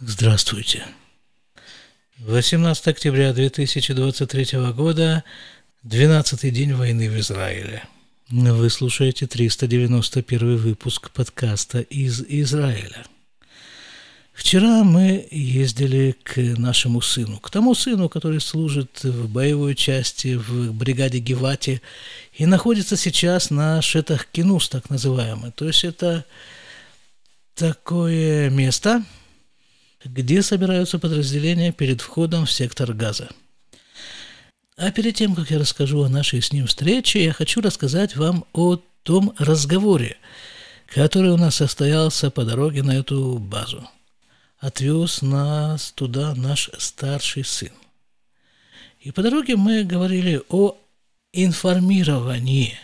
Здравствуйте. 18 октября 2023 года, 12 день войны в Израиле. Вы слушаете 391 выпуск подкаста из Израиля. Вчера мы ездили к нашему сыну, к тому сыну, который служит в боевой части в бригаде Гевати и находится сейчас на Шетах Кинус, так называемый. То есть это такое место – где собираются подразделения перед входом в сектор газа. А перед тем, как я расскажу о нашей с ним встрече, я хочу рассказать вам о том разговоре, который у нас состоялся по дороге на эту базу. Отвез нас туда наш старший сын. И по дороге мы говорили о информировании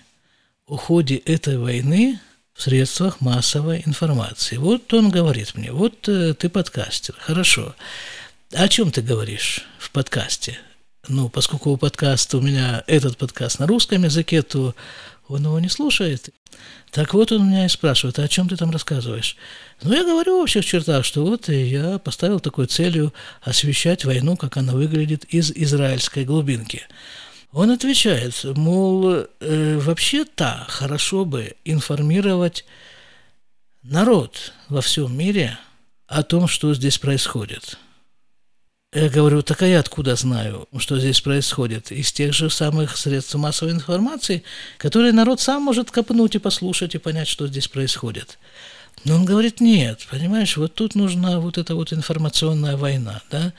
о ходе этой войны – в средствах массовой информации. Вот он говорит мне, вот э, ты подкастер, хорошо. О чем ты говоришь в подкасте? Ну, поскольку у подкаста у меня этот подкаст на русском языке, то он его не слушает. Так вот он меня и спрашивает, а о чем ты там рассказываешь? Ну, я говорю в общих чертах, что вот я поставил такой целью освещать войну, как она выглядит из израильской глубинки. Он отвечает, мол, э, вообще-то хорошо бы информировать народ во всем мире о том, что здесь происходит. Я говорю, так а я откуда знаю, что здесь происходит? Из тех же самых средств массовой информации, которые народ сам может копнуть и послушать и понять, что здесь происходит. Но он говорит, нет, понимаешь, вот тут нужна вот эта вот информационная война, да,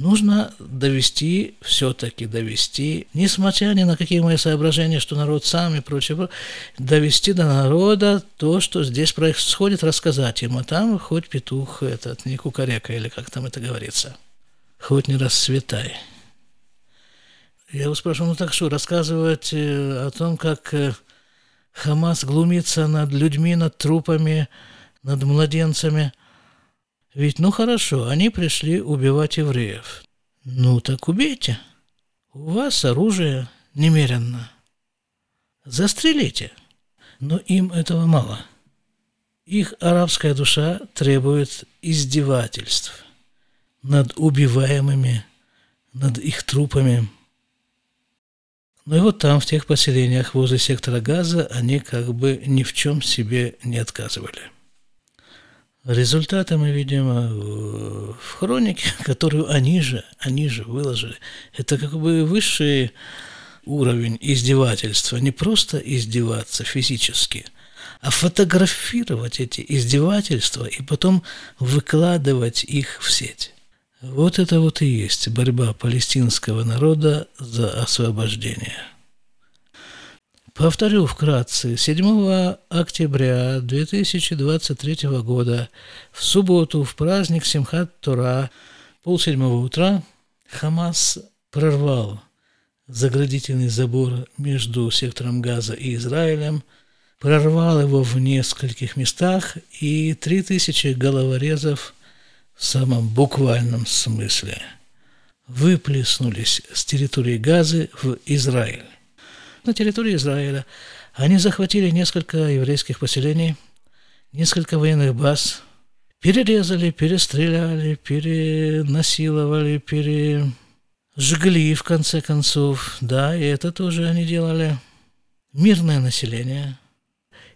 нужно довести, все-таки довести, несмотря ни на какие мои соображения, что народ сам и прочее, довести до народа то, что здесь происходит, рассказать ему, а там хоть петух этот, не кукарека, или как там это говорится, хоть не расцветай. Я его спрашиваю, ну так что, рассказывать э, о том, как э, Хамас глумится над людьми, над трупами, над младенцами. Ведь, ну хорошо, они пришли убивать евреев. Ну так убейте. У вас оружие немеренно. Застрелите. Но им этого мало. Их арабская душа требует издевательств над убиваемыми, над их трупами. Ну и вот там, в тех поселениях возле сектора газа, они как бы ни в чем себе не отказывали. Результаты мы видим э, в хронике, которую они же, они же выложили. Это как бы высший уровень издевательства. Не просто издеваться физически, а фотографировать эти издевательства и потом выкладывать их в сеть. Вот это вот и есть борьба палестинского народа за освобождение. Повторю вкратце. 7 октября 2023 года, в субботу, в праздник Симхат Тора, полседьмого утра, Хамас прорвал заградительный забор между сектором Газа и Израилем, прорвал его в нескольких местах, и 3000 головорезов в самом буквальном смысле выплеснулись с территории Газы в Израиль на территории Израиля. Они захватили несколько еврейских поселений, несколько военных баз, перерезали, перестреляли, перенасиловали, пережгли, в конце концов. Да, и это тоже они делали. Мирное население.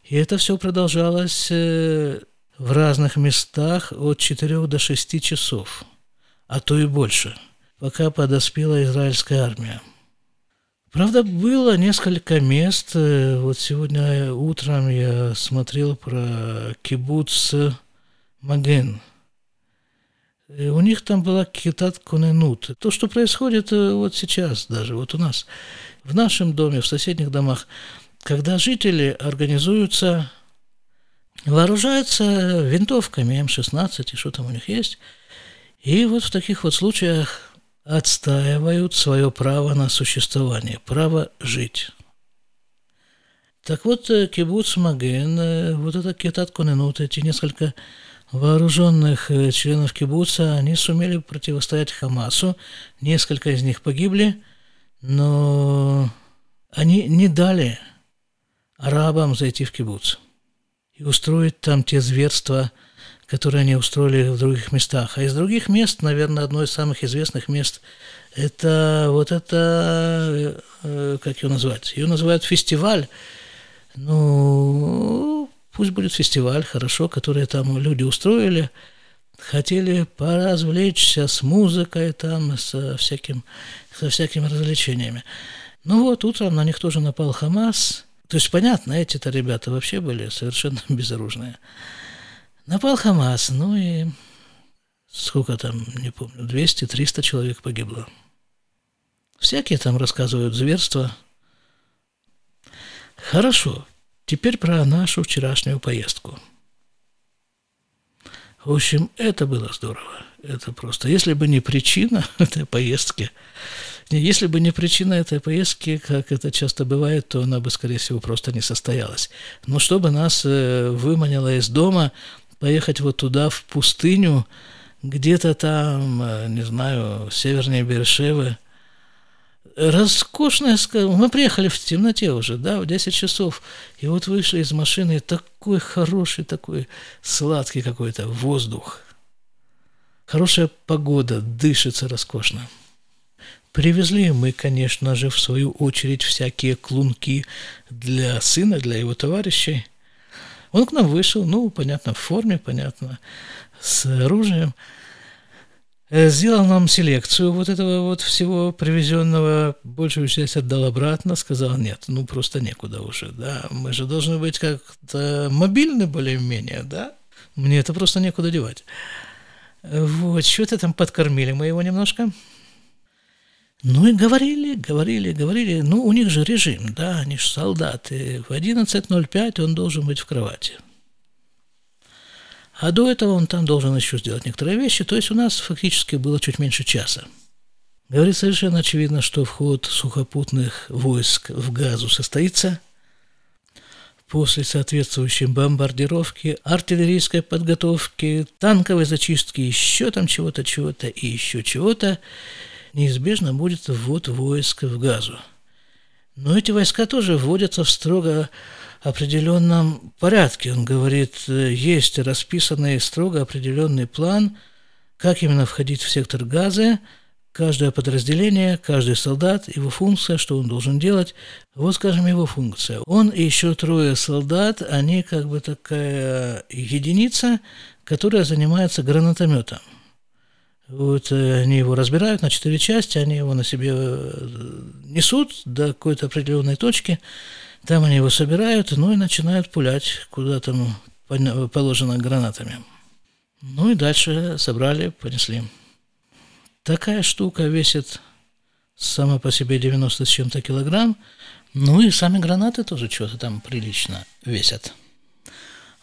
И это все продолжалось э, в разных местах от 4 до 6 часов, а то и больше, пока подоспела израильская армия. Правда, было несколько мест. Э, вот сегодня утром я смотрел про кибуц Маген. И у них там была китат коненут. То, что происходит э, вот сейчас даже, вот у нас, в нашем доме, в соседних домах, когда жители организуются, вооружаются винтовками М-16 и что там у них есть, и вот в таких вот случаях отстаивают свое право на существование, право жить. Так вот, э, кибуц Маген, э, вот это Кетат Коненут, эти несколько вооруженных э, членов кибуца, они сумели противостоять Хамасу, несколько из них погибли, но они не дали арабам зайти в кибуц и устроить там те зверства, которые они устроили в других местах. А из других мест, наверное, одно из самых известных мест – это вот это, э, как ее назвать? Ее называют фестиваль. Ну, пусть будет фестиваль, хорошо, который там люди устроили – хотели поразвлечься с музыкой там, со, всяким, со всякими развлечениями. Ну вот, утром на них тоже напал Хамас. То есть, понятно, эти-то ребята вообще были совершенно безоружные. Напал Хамас, ну и сколько там, не помню, 200-300 человек погибло. Всякие там рассказывают зверства. Хорошо, теперь про нашу вчерашнюю поездку – в общем, это было здорово. Это просто. Если бы не причина этой поездки, если бы не причина этой поездки, как это часто бывает, то она бы, скорее всего, просто не состоялась. Но чтобы нас э, выманило из дома, поехать вот туда, в пустыню, где-то там, э, не знаю, севернее Бершевы, роскошная сказка. Мы приехали в темноте уже, да, в 10 часов. И вот вышли из машины, такой хороший, такой сладкий какой-то воздух. Хорошая погода, дышится роскошно. Привезли мы, конечно же, в свою очередь всякие клунки для сына, для его товарищей. Он к нам вышел, ну, понятно, в форме, понятно, с оружием – Э, сделал нам селекцию вот этого вот всего привезенного, большую часть отдал обратно, сказал, нет, ну просто некуда уже, да, мы же должны быть как-то мобильны более-менее, да, мне это просто некуда девать. Вот, что-то там подкормили мы его немножко. Ну и говорили, говорили, говорили, ну у них же режим, да, они же солдаты, в 11.05 он должен быть в кровати. А до этого он там должен еще сделать некоторые вещи. То есть у нас фактически было чуть меньше часа. Говорит совершенно очевидно, что вход сухопутных войск в Газу состоится после соответствующей бомбардировки, артиллерийской подготовки, танковой зачистки, еще там чего-то, чего-то и еще чего-то, неизбежно будет ввод войск в Газу. Но эти войска тоже вводятся в строго определенном порядке. Он говорит, э, есть расписанный строго определенный план, как именно входить в сектор газа, каждое подразделение, каждый солдат, его функция, что он должен делать. Вот, скажем, его функция. Он и еще трое солдат, они как бы такая единица, которая занимается гранатометом. Вот э, они его разбирают на четыре части, они его на себе э, несут до какой-то определенной точки, там они его собирают, ну и начинают пулять, куда там положено гранатами. Ну и дальше собрали, понесли. Такая штука весит сама по себе 90 с чем-то килограмм, ну и сами гранаты тоже что-то там прилично весят.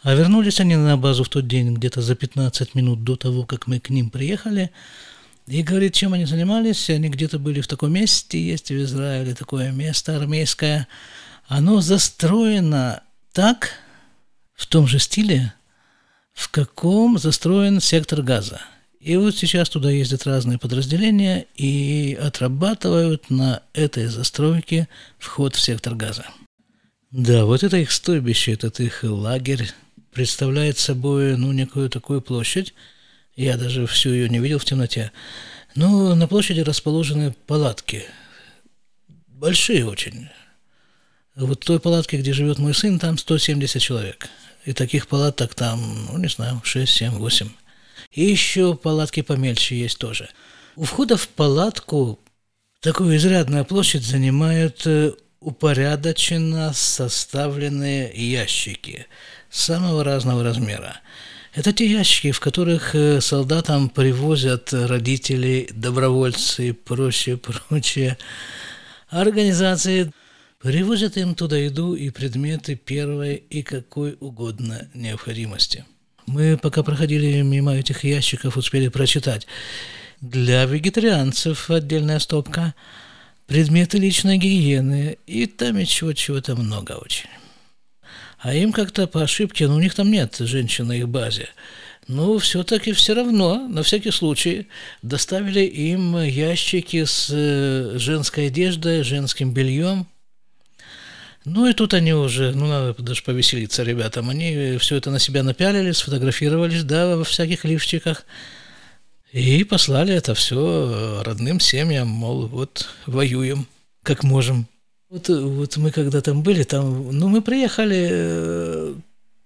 А вернулись они на базу в тот день где-то за 15 минут до того, как мы к ним приехали. И говорит, чем они занимались. Они где-то были в таком месте, есть в Израиле такое место армейское – оно застроено так, в том же стиле, в каком застроен сектор газа. И вот сейчас туда ездят разные подразделения и отрабатывают на этой застройке вход в сектор газа. Да, вот это их стойбище, этот их лагерь представляет собой, ну, некую такую площадь. Я даже всю ее не видел в темноте. Но на площади расположены палатки. Большие очень. Вот в той палатке, где живет мой сын, там 170 человек. И таких палаток там, ну, не знаю, 6, 7, 8. И еще палатки помельче есть тоже. У входа в палатку такую изрядную площадь занимают э, упорядоченно составленные ящики самого разного размера. Это те ящики, в которых э, солдатам привозят родители, добровольцы и прочее, прочее организации Привозят им туда еду и предметы первой и какой угодно необходимости. Мы, пока проходили мимо этих ящиков, успели прочитать. Для вегетарианцев отдельная стопка, предметы личной гигиены, и там еще чего-то много очень. А им как-то по ошибке, ну у них там нет женщин на их базе, ну, все-таки все равно, на всякий случай, доставили им ящики с э, женской одеждой, женским бельем – Ну и тут они уже, ну надо даже повеселиться ребятам, они все это на себя напялили, сфотографировались, да, во всяких лифчиках, и послали это все родным семьям, мол, вот воюем, как можем. Вот, вот мы когда там были, там, ну мы приехали э,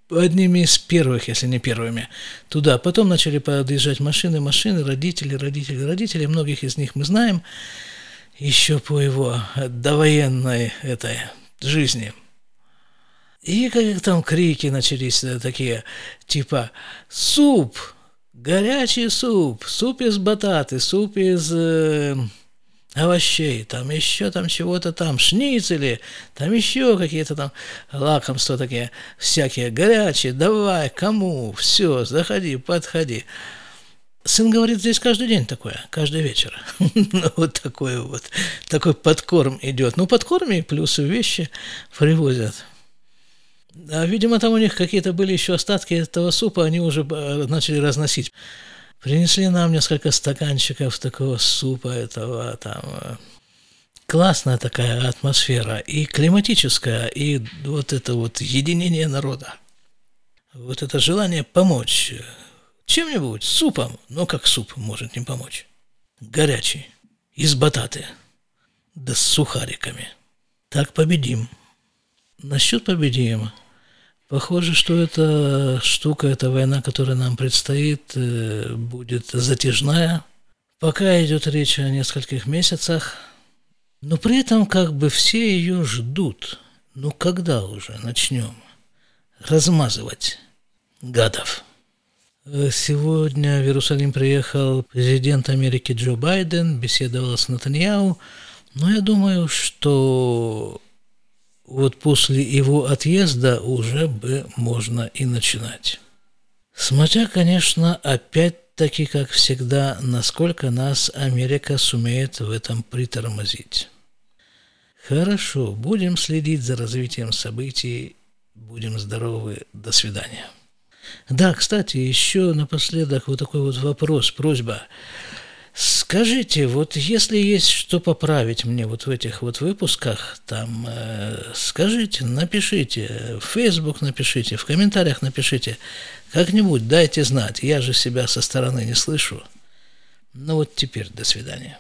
одними из первых, если не первыми, туда. Потом начали подъезжать машины, машины, родители, родители, родители. Многих из них мы знаем еще по его довоенной этой жизни. И как там крики начались да, такие, типа «Суп! Горячий суп! Суп из бататы! Суп из э, овощей! Там еще там чего-то там, шницели! Там еще какие-то там лакомства такие всякие горячие! Давай, кому? Все, заходи, подходи!» Сын говорит, здесь каждый день такое, каждый вечер. ну, вот такой вот, такой подкорм идет. Ну, подкорм и плюс вещи привозят. А, видимо, там у них какие-то были еще остатки этого супа, они уже э, начали разносить. Принесли нам несколько стаканчиков такого супа этого там. Э, классная такая атмосфера, и климатическая, и вот это вот единение народа. Вот это желание помочь чем-нибудь, супом. Но как суп может не помочь? Горячий, из бататы, да с сухариками. Так победим. Насчет победим. Похоже, что эта штука, эта война, которая нам предстоит, э, будет затяжная. Пока идет речь о нескольких месяцах, но при этом как бы все ее ждут. Ну когда уже начнем размазывать гадов? Э, сегодня в Иерусалим приехал президент Америки Джо Байден, беседовал с Натаньяу. Но я думаю, что вот после его отъезда уже бы можно и начинать. Смотря, конечно, опять-таки, как всегда, насколько нас Америка сумеет в этом притормозить. Хорошо, будем следить за развитием событий. Будем здоровы. До свидания. Да, кстати, еще напоследок вот такой вот вопрос, просьба. Скажите, вот если есть что поправить мне вот в этих вот выпусках, там, э, скажите, напишите, в Facebook напишите, в комментариях напишите, как-нибудь дайте знать, я же себя со стороны не слышу. Ну вот теперь до свидания.